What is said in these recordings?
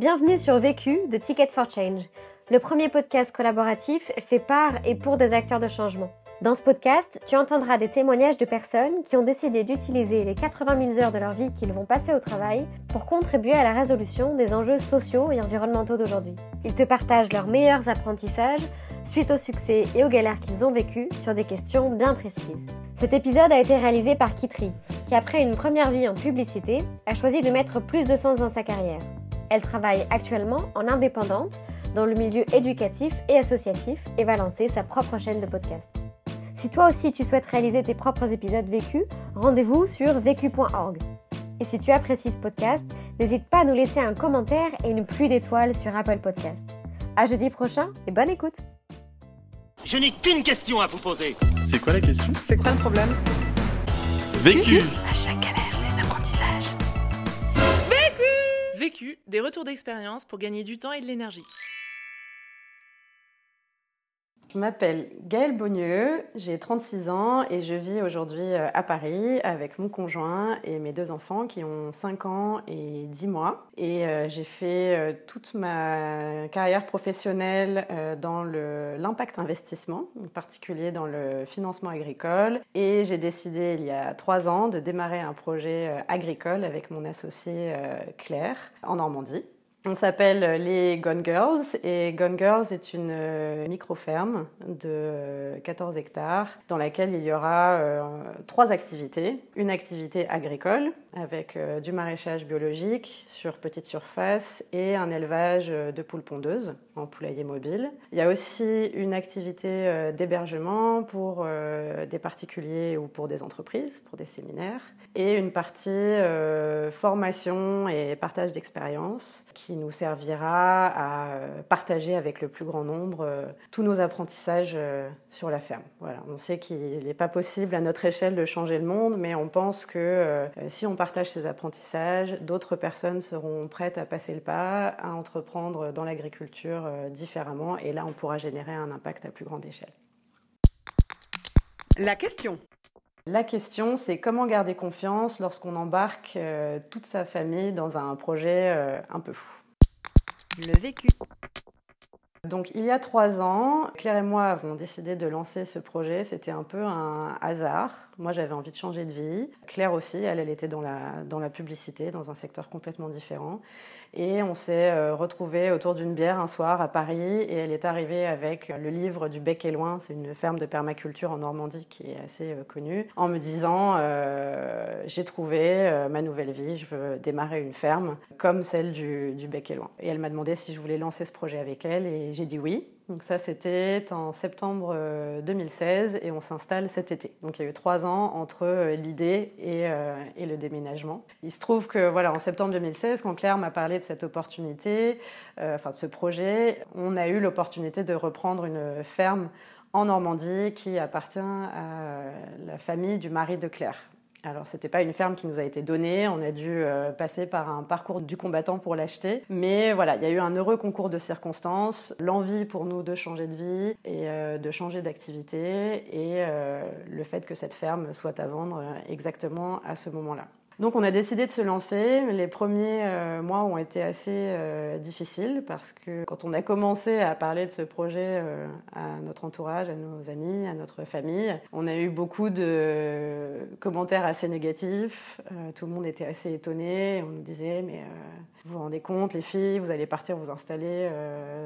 Bienvenue sur Vécu de Ticket for Change, le premier podcast collaboratif fait par et pour des acteurs de changement. Dans ce podcast, tu entendras des témoignages de personnes qui ont décidé d'utiliser les 80 000 heures de leur vie qu'ils vont passer au travail pour contribuer à la résolution des enjeux sociaux et environnementaux d'aujourd'hui. Ils te partagent leurs meilleurs apprentissages suite au succès et aux galères qu'ils ont vécues sur des questions bien précises. Cet épisode a été réalisé par Kitri, qui après une première vie en publicité, a choisi de mettre plus de sens dans sa carrière. Elle travaille actuellement en indépendante dans le milieu éducatif et associatif et va lancer sa propre chaîne de podcast. Si toi aussi tu souhaites réaliser tes propres épisodes vécus, rendez-vous sur vécu.org. Et si tu apprécies ce podcast, n'hésite pas à nous laisser un commentaire et une pluie d'étoiles sur Apple Podcast. À jeudi prochain et bonne écoute. Je n'ai qu'une question à vous poser. C'est quoi la question? C'est quoi le problème? Vécu À chaque Vécu, des retours d'expérience pour gagner du temps et de l'énergie. Je m'appelle Gaëlle Bogneux, j'ai 36 ans et je vis aujourd'hui euh, à Paris avec mon conjoint et mes deux enfants qui ont 5 ans et 10 mois. Et euh, j'ai fait euh, toute ma carrière professionnelle dans l'impact investissement, en particulier dans le financement agricole. Et j'ai décidé il y a 3 ans de démarrer un projet agricole avec mon associé Claire en Normandie. On s'appelle les Gone Girls et Gone Girls est une euh, micro-ferme de 14 euh, hectares dans laquelle il y aura euh, trois activités. Une activité agricole avec du maraîchage biologique sur petite surface et un élevage de poules pondeuses en poulailler mobile. Il y a aussi une activité d'hébergement pour des particuliers ou pour des entreprises, pour des séminaires et une partie formation et partage d'expériences nous servira à euh, partager avec le plus grand nombre euh, tous nos apprentissages euh, sur la ferme. Voilà, on sait qu'il n'est pas possible à notre échelle de changer le monde, mais on pense que si on partage ces apprentissages, d'autres personnes seront prêtes à passer le pas, à entreprendre dans l'agriculture différemment, et là on pourra générer un impact à plus grande échelle. La question. La question, c'est comment garder confiance lorsqu'on embarque toute sa famille dans un projet un peu fou? Le vécu. Donc il y a trois ans, Claire et moi avons décidé de lancer ce projet. C'était un peu un hasard. Moi j'avais envie de changer de vie. Claire aussi, elle, elle était dans la, dans la publicité, dans un secteur complètement différent. Et on s'est euh, retrouvés autour d'une bière un soir à Paris et elle est arrivée avec le livre du Bec et Loin, c'est une ferme de permaculture en Normandie qui est assez euh, connue, en me disant euh, j'ai trouvé ma nouvelle vie, je veux démarrer une ferme comme celle du, du Bec et Loin. Et elle m'a demandé si je voulais lancer ce projet avec elle et j'ai dit oui. Donc ça, c'était en septembre 2016 euh, et on s'installe cet été. Donc il y a eu trois ans entre euh, l'idée euh, et, le déménagement. Il se trouve que voilà, en septembre 2016, quand Claire m'a parlé de cette opportunité, enfin de ce projet, on a eu l'opportunité de reprendre une ferme en Normandie qui appartient à la famille du mari de Claire. Alors, ce n'était pas une ferme qui nous a été donnée, on a dû euh, passer par un parcours du combattant pour l'acheter. Mais voilà, il y a eu un heureux concours de circonstances, l'envie pour nous de changer de vie et euh, de changer d'activité, et euh, le fait que cette ferme soit à vendre exactement à ce moment-là. Donc on a décidé de se lancer. Les premiers euh, mois ont été assez euh, difficiles parce que quand on a commencé à parler de ce projet euh, à notre entourage, à nos amis, à notre famille, on a eu beaucoup de commentaires assez négatifs. tout le monde était assez étonné. On nous disait mais vous vous rendez compte les filles, vous allez partir vous installer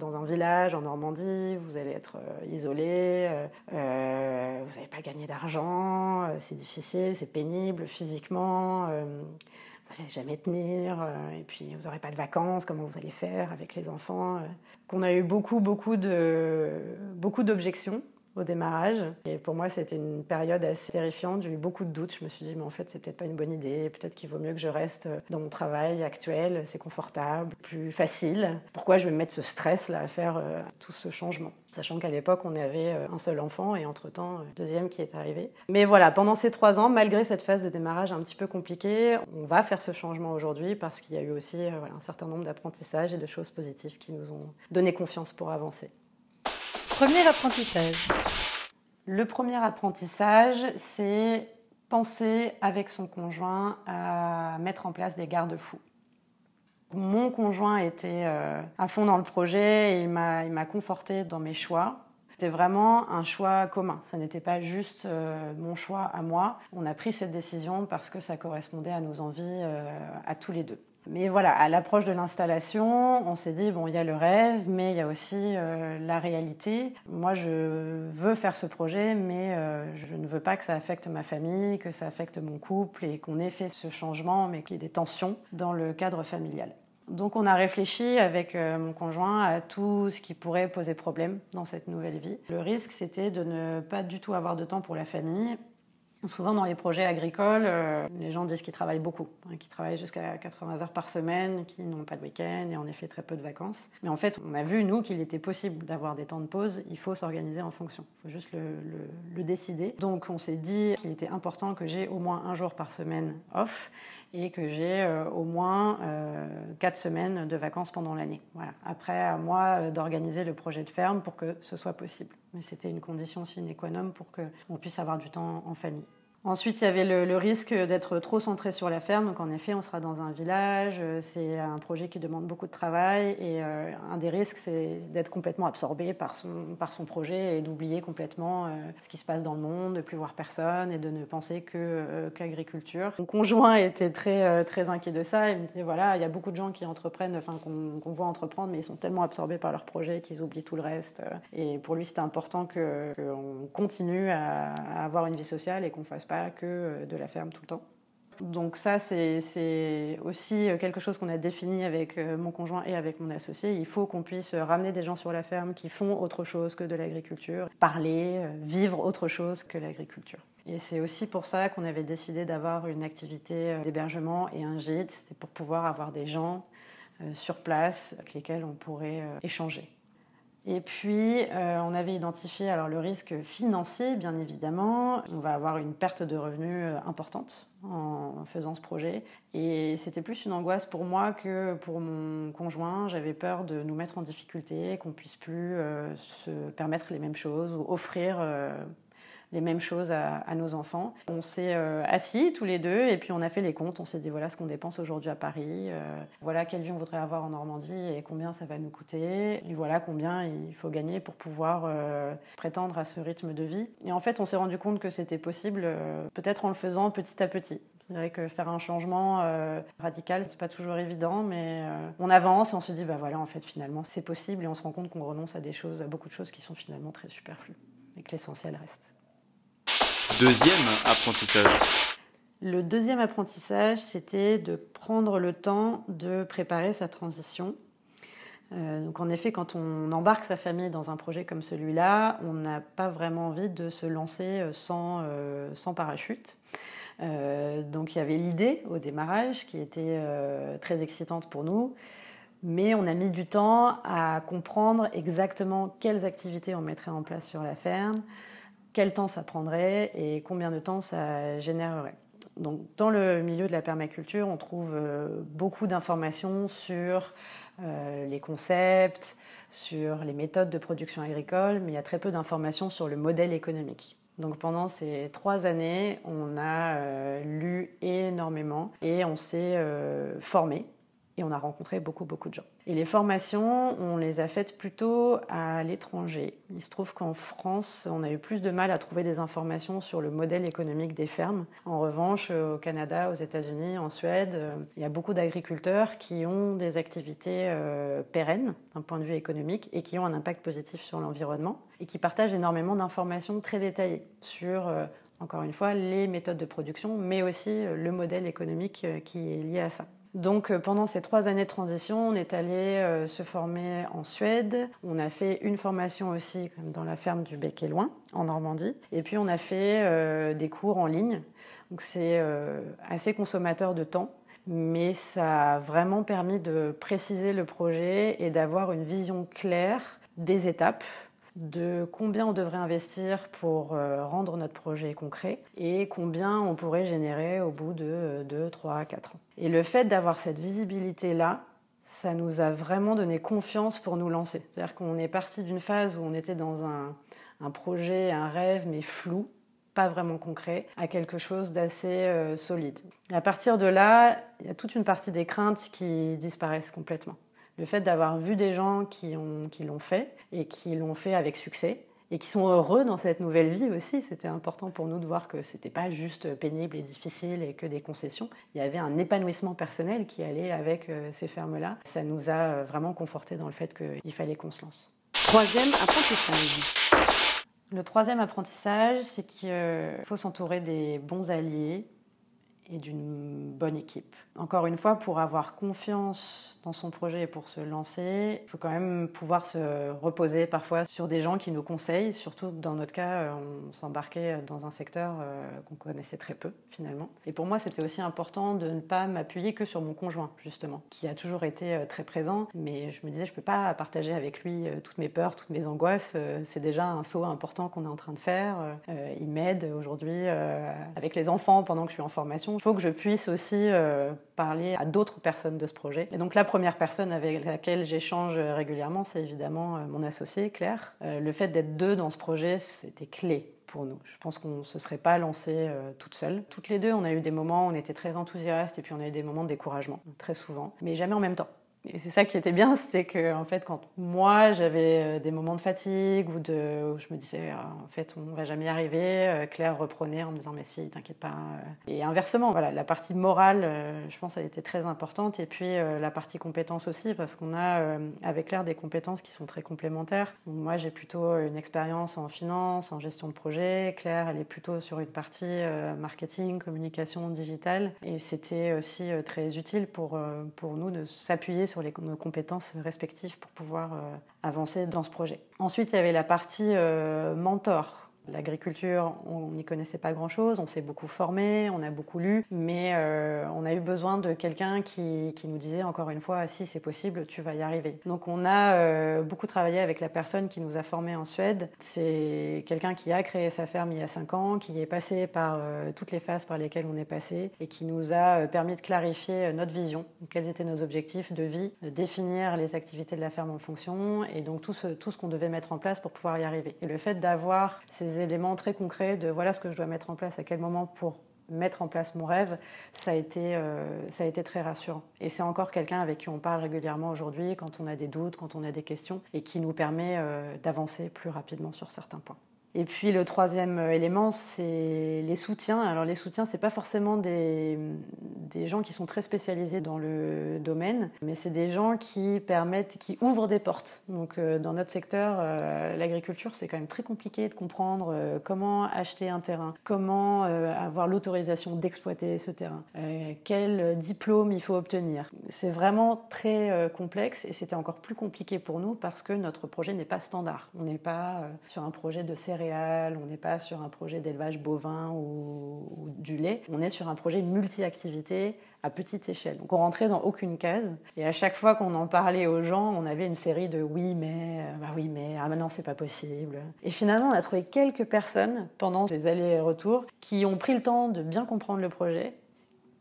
dans un village en Normandie, vous allez être isolées, vous n'allez pas gagner d'argent, c'est difficile, c'est pénible physiquement vous n'allez jamais tenir, euh, et puis vous n'aurez pas de vacances, comment vous allez faire avec les enfants. Euh. Qu'on a eu beaucoup, beaucoup beaucoup d'objections au démarrage. Et pour moi, c'était une période assez terrifiante. J'ai eu beaucoup de doutes. Je me suis dit, mais en fait, c'est peut-être pas une bonne idée. Peut-être qu'il vaut mieux que je reste dans mon travail actuel. C'est confortable, plus facile. Pourquoi je vais me mettre ce stress là à faire euh, tout ce changement? Sachant qu'à l'époque, on avait euh, un seul enfant et entre-temps, euh, deuxième qui est arrivé. Mais voilà, pendant ces trois ans, malgré cette phase de démarrage un petit peu compliquée, on va faire ce changement aujourd'hui parce qu'il y a eu aussi un certain nombre d'apprentissages et de choses positives qui nous ont donné confiance pour avancer. Premier apprentissage. Le premier apprentissage, c'est penser avec son conjoint à mettre en place des garde-fous. Mon conjoint était euh, à fond dans le projet et il m'a conforté dans mes choix. C'était vraiment un choix commun. Ça n'était pas juste euh, mon choix à moi. On a pris cette décision parce que ça correspondait à nos envies euh, à tous les deux. Mais voilà, à l'approche de l'installation, on s'est dit, bon, il y a le rêve, mais il y a aussi euh, la réalité. Moi, je veux faire ce projet, mais je ne veux pas que ça affecte ma famille, que ça affecte mon couple et qu'on ait fait ce changement, mais qu'il y ait des tensions dans le cadre familial. Donc on a réfléchi avec euh, mon conjoint à tout ce qui pourrait poser problème dans cette nouvelle vie. Le risque, c'était de ne pas du tout avoir de temps pour la famille Souvent dans les projets agricoles, euh, les gens disent qu'ils travaillent beaucoup, hein, qu'ils travaillent jusqu'à 80 heures par semaine, qu'ils n'ont pas de week-end et en effet très peu de vacances. Mais en fait, on a vu, nous, qu'il était possible d'avoir des temps de pause. Il faut s'organiser en fonction. Il faut juste le, décider. Donc on s'est dit qu'il était important que j'ai au moins un jour par semaine off et que j'ai euh, au moins euh, quatre semaines de vacances pendant l'année. Voilà. Après, à moi d'organiser le projet de ferme pour que ce soit possible. Mais c'était une condition sine qua non pour qu'on puisse avoir du temps en famille. Ensuite, il y avait le, risque d'être trop centré sur la ferme. Donc, en effet, on sera dans un village. Euh, c'est un projet qui demande beaucoup de travail. Et euh, un des risques, c'est d'être complètement absorbé par son, projet et d'oublier complètement euh, ce qui se passe dans le monde, de plus voir personne et de ne penser que, qu'agriculture. Mon conjoint était très, très inquiet de ça. Il me disait voilà, il y a beaucoup de gens qui entreprennent, enfin, qu'on, voit entreprendre, mais ils sont tellement absorbés par leur projet qu'ils oublient tout le reste. Et pour lui, c'était important qu'on continue à, à avoir une vie sociale et qu'on fasse pas que euh, de la ferme tout le temps. Donc ça, c'est aussi quelque chose qu'on a défini avec euh, mon conjoint et avec mon associé. Il faut qu'on puisse ramener des gens sur la ferme qui font autre chose que de l'agriculture, parler, euh, vivre autre chose que l'agriculture. Et c'est aussi pour ça qu'on avait décidé d'avoir une activité d'hébergement et un gîte. C'est pour pouvoir avoir des gens sur place avec lesquels on pourrait échanger. Et puis, euh, on avait identifié alors le risque financier, bien évidemment. On va avoir une perte de revenus euh, importante en faisant ce projet. Et c'était plus une angoisse pour moi que pour mon conjoint. J'avais peur de nous mettre en difficulté, qu'on puisse plus euh, se permettre les mêmes choses ou offrir les mêmes choses à, nos enfants. On s'est euh, assis tous les deux et puis on a fait les comptes. On s'est dit voilà ce qu'on dépense aujourd'hui à Paris, euh, voilà quelle vie on voudrait avoir en Normandie et combien ça va nous coûter, et voilà combien il faut gagner pour pouvoir euh, prétendre à ce rythme de vie. Et en fait, on s'est rendu compte que c'était possible, peut-être en le faisant petit à petit. C'est vrai que faire un changement radical, c'est pas toujours évident, mais on avance et on se dit bah voilà en fait finalement c'est possible et on se rend compte qu'on renonce à des choses, à beaucoup de choses qui sont finalement très superflues et que l'essentiel reste. Deuxième apprentissage. Le deuxième apprentissage, c'était de prendre le temps de préparer sa transition. Euh, donc en effet, quand on embarque sa famille dans un projet comme celui-là, on n'a pas vraiment envie de se lancer euh, sans, euh, sans parachute. donc il y avait l'idée au démarrage qui était très excitante pour nous, mais on a mis du temps à comprendre exactement quelles activités on mettrait en place sur la ferme, quel temps ça prendrait et combien de temps ça générerait. Donc, dans le milieu de la permaculture, on trouve euh, beaucoup d'informations sur euh, les concepts, sur les méthodes de production agricole, mais il y a très peu d'informations sur le modèle économique. Donc pendant ces trois années, on a euh, lu énormément et on s'est formé et on a rencontré beaucoup, beaucoup de gens. Et les formations, on les a faites plutôt à l'étranger. Il se trouve qu'en France, on a eu plus de mal à trouver des informations sur le modèle économique des fermes. En revanche, au Canada, aux États-Unis, en Suède, il y a beaucoup d'agriculteurs qui ont des activités euh, pérennes d'un point de vue économique et qui ont un impact positif sur l'environnement et qui partagent énormément d'informations très détaillées sur euh, encore une fois, les méthodes de production, mais aussi euh, le modèle économique qui est lié à ça. Donc euh, pendant ces trois années de transition, on est allé euh, se former en Suède. On a fait une formation aussi dans la ferme du Bec et Loin, en Normandie. Et puis on a fait euh, des cours en ligne. Donc c'est assez consommateur de temps, mais ça a vraiment permis de préciser le projet et d'avoir une vision claire des étapes de combien on devrait investir pour euh, rendre notre projet concret et combien on pourrait générer au bout de 2, 3, 4 ans. Et le fait d'avoir cette visibilité-là, ça nous a vraiment donné confiance pour nous lancer. C'est-à-dire qu'on est parti d'une phase où on était dans un, projet, un rêve, mais flou. pas vraiment concret à quelque chose d'assez euh, solide. Et à partir de là, il y a toute une partie des craintes qui disparaissent complètement. Le fait d'avoir vu des gens qui, ont, qui l'ont fait et qui l'ont fait avec succès et qui sont heureux dans cette nouvelle vie aussi, c'était important pour nous de voir que c'était pas juste pénible et difficile et que des concessions. Il y avait un épanouissement personnel qui allait avec euh, ces fermes-là. Ça nous a euh, vraiment conforté dans le fait qu'il fallait qu'on se lance. Troisième apprentissage. Le troisième apprentissage, c'est qu'il faut s'entourer des bons alliés et d'une bonne équipe. Encore une fois, pour avoir confiance dans son projet et pour se lancer, il faut quand même pouvoir se reposer parfois sur des gens qui nous conseillent, surtout dans notre cas, euh, on s'embarquait dans un secteur euh, qu'on connaissait très peu finalement. Et pour moi, c'était aussi important de ne pas m'appuyer que sur mon conjoint, justement, qui a toujours été euh, très présent, mais je me disais, je ne peux pas partager avec lui toutes mes peurs, toutes mes angoisses, c'est déjà un saut important qu'on est en train de faire. Il m'aide aujourd'hui avec les enfants pendant que je suis en formation. Il faut que je puisse aussi parler à d'autres personnes de ce projet. Et donc la première personne avec laquelle j'échange régulièrement, c'est évidemment euh, mon associé Claire. Euh, le fait d'être deux dans ce projet, c'était clé pour nous. Je pense qu'on ne se serait pas lancé euh, toute seule. Toutes les deux, on a eu des moments où on était très enthousiastes et puis on a eu des moments de découragement, très souvent, mais jamais en même temps. Et c'est ça qui était bien, c'était que en fait, quand moi j'avais euh, des moments de fatigue ou de, où je me disais ah, en fait on va jamais y arriver, euh, Claire reprenait en me disant mais si, t'inquiète pas. Euh. Et inversement, voilà, la partie morale, je pense, elle était très importante. Et puis la partie compétence aussi, parce qu'on a avec Claire des compétences qui sont très complémentaires. moi, j'ai plutôt une expérience en finance, en gestion de projet. Claire, elle est plutôt sur une partie marketing, communication digitale. Et c'était aussi très utile pour pour nous de s'appuyer sur sur les, nos compétences respectives pour pouvoir euh, avancer dans ce projet. Ensuite, il y avait la partie euh, mentor. L'agriculture, on n'y connaissait pas grand-chose, on s'est beaucoup formé, on a beaucoup lu, mais euh, on a eu besoin de quelqu'un qui, qui, nous disait encore une fois, si c'est possible, tu vas y arriver. Donc on a euh, beaucoup travaillé avec la personne qui nous a formés en Suède. C'est quelqu'un qui a créé sa ferme il y a 5 ans, qui est passé par euh, toutes les phases par lesquelles on est passé et qui nous a permis de clarifier notre vision, quels étaient nos objectifs de vie, de définir les activités de la ferme en fonction et donc tout ce, tout ce qu'on devait mettre en place pour pouvoir y arriver. Le fait d'avoir ces éléments très concrets de voilà ce que je dois mettre en place, à quel moment pour mettre en place mon rêve, ça a été, euh, ça a été très rassurant. Et c'est encore quelqu'un avec qui on parle régulièrement aujourd'hui quand on a des doutes, quand on a des questions, et qui nous permet euh, d'avancer plus rapidement sur certains points. Et puis le troisième élément, c'est les soutiens. Alors les soutiens, c'est pas forcément des, gens qui sont très spécialisés dans le domaine, mais c'est des gens qui permettent, qui ouvrent des portes. Donc euh, dans notre secteur, euh, l'agriculture, c'est quand même très compliqué de comprendre euh, comment acheter un terrain, comment avoir l'autorisation d'exploiter ce terrain, quel diplôme il faut obtenir. C'est vraiment très complexe et c'était encore plus compliqué pour nous parce que notre projet n'est pas standard. On n'est pas sur un projet de on n'est pas sur un projet d'élevage bovin ou, du lait, on est sur un projet multi-activité à petite échelle. Donc on rentrait dans aucune case et à chaque fois qu'on en parlait aux gens, on avait une série de oui mais, euh, bah oui mais, ah maintenant c'est pas possible. Et finalement on a trouvé quelques personnes pendant ces allers-retours qui ont pris le temps de bien comprendre le projet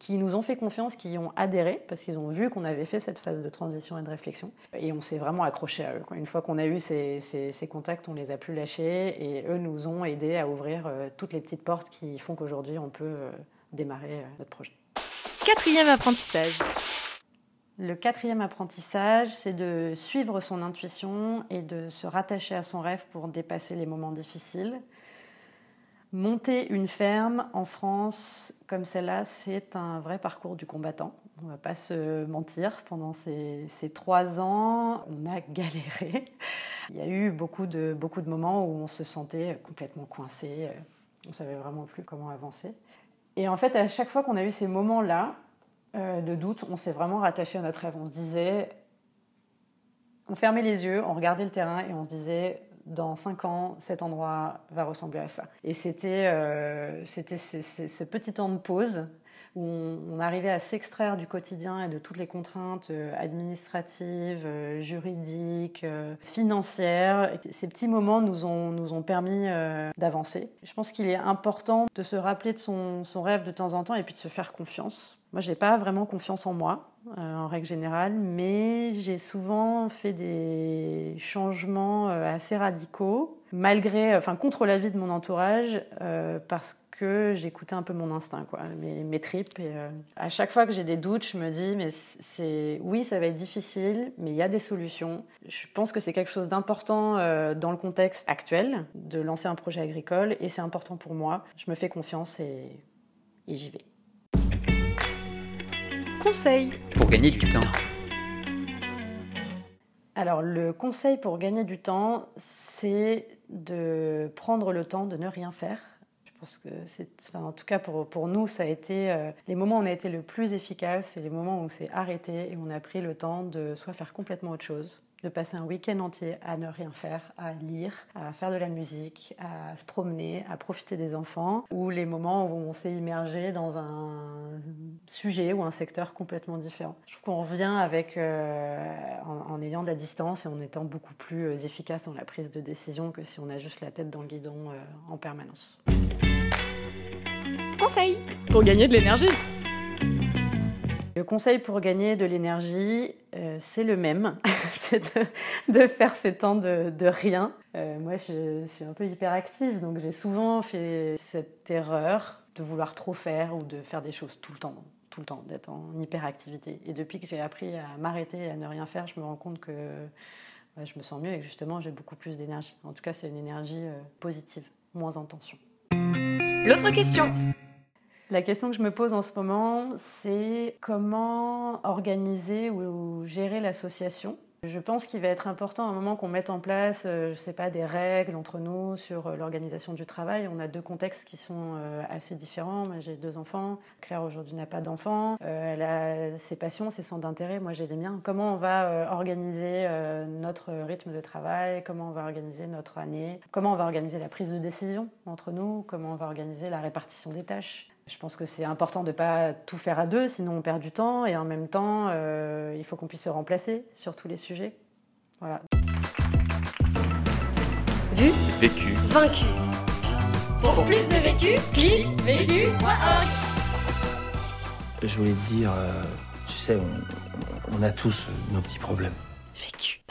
qui nous ont fait confiance, qui ont adhéré, parce qu'ils ont vu qu'on avait fait cette phase de transition et de réflexion. Et on s'est vraiment accroché à eux. Une fois qu'on a eu ces, contacts, on les a plus lâchés, et eux nous ont aidés à ouvrir euh, toutes les petites portes qui font qu'aujourd'hui on peut euh, démarrer euh, notre projet. Quatrième apprentissage. Le quatrième apprentissage, c'est de suivre son intuition et de se rattacher à son rêve pour dépasser les moments difficiles. Monter une ferme en France comme celle-là, c'est un vrai parcours du combattant. On ne va pas se mentir. Pendant ces, trois ans, on a galéré. Il y a eu beaucoup de, beaucoup de moments où on se sentait complètement coincé. On ne savait vraiment plus comment avancer. Et en fait, à chaque fois qu'on a eu ces moments-là euh, de doute, on s'est vraiment rattaché à notre rêve. On se disait, on fermait les yeux, on regardait le terrain et on se disait dans cinq ans, cet endroit va ressembler à ça. Et c'était euh, ce, petit temps de pause où on, arrivait à s'extraire du quotidien et de toutes les contraintes euh, administratives, euh, juridiques, financières. ces petits moments nous ont, nous ont permis d'avancer. Je pense qu'il est important de se rappeler de son, son rêve de temps en temps et puis de se faire confiance. Moi, je n'ai pas vraiment confiance en moi. En règle générale, mais j'ai souvent fait des changements assez radicaux, malgré, enfin contre l'avis de mon entourage, parce que j'écoutais un peu mon instinct, quoi, mes, tripes. Et à chaque fois que j'ai des doutes, je me dis, mais c'est oui, ça va être difficile, mais il y a des solutions. Je pense que c'est quelque chose d'important dans le contexte actuel de lancer un projet agricole, et c'est important pour moi. Je me fais confiance et j'y vais. Conseil pour gagner du temps. Alors le conseil pour gagner du temps, c'est de prendre le temps de ne rien faire. Je pense que c'est, en tout cas pour, pour nous, ça a été euh, les moments où on a été le plus efficace, c'est les moments où on s'est arrêté et où on a pris le temps de soit faire complètement autre chose, de passer un week-end entier à ne rien faire, à lire, à faire de la musique, à se promener, à profiter des enfants, ou les moments où on s'est immergé dans un sujet ou un secteur complètement différent. Je trouve qu'on revient avec, euh, en, ayant de la distance et en étant beaucoup plus euh, efficace dans la prise de décision que si on a juste la tête dans le guidon euh, en permanence. Conseil pour gagner de l'énergie. Le conseil pour gagner de l'énergie, euh, c'est le même, c'est de, faire ces temps de, rien. Euh, moi, je, suis un peu hyperactive, donc j'ai souvent fait cette erreur de vouloir trop faire ou de faire des choses tout le temps, tout le temps, d'être en hyperactivité. Et depuis que j'ai appris à m'arrêter et à ne rien faire, je me rends compte que je me sens mieux et que justement j'ai beaucoup plus d'énergie. En tout cas, c'est une énergie euh, positive, moins en tension. L'autre question la question que je me pose en ce moment, c'est comment organiser ou gérer l'association. Je pense qu'il va être important à un moment qu'on mette en place, euh, je sais pas, des règles entre nous sur euh, l'organisation du travail. On a deux contextes qui sont euh, assez différents. Moi, j'ai deux enfants. Claire aujourd'hui n'a pas d'enfants. Elle a ses passions, ses centres d'intérêt. Moi, j'ai les miens. Comment on va organiser notre rythme de travail? Comment on va organiser notre année? Comment on va organiser la prise de décision entre nous? Comment on va organiser la répartition des tâches? Je pense que c'est important de ne pas tout faire à deux, sinon on perd du temps. Et en même temps, euh, il faut qu'on puisse se remplacer sur tous les sujets. Voilà. Vu, vécu, vaincu. Pour plus de vécu, clique vécu.org. Je voulais te dire, euh, tu sais, on, on a tous nos petits problèmes. Vécu.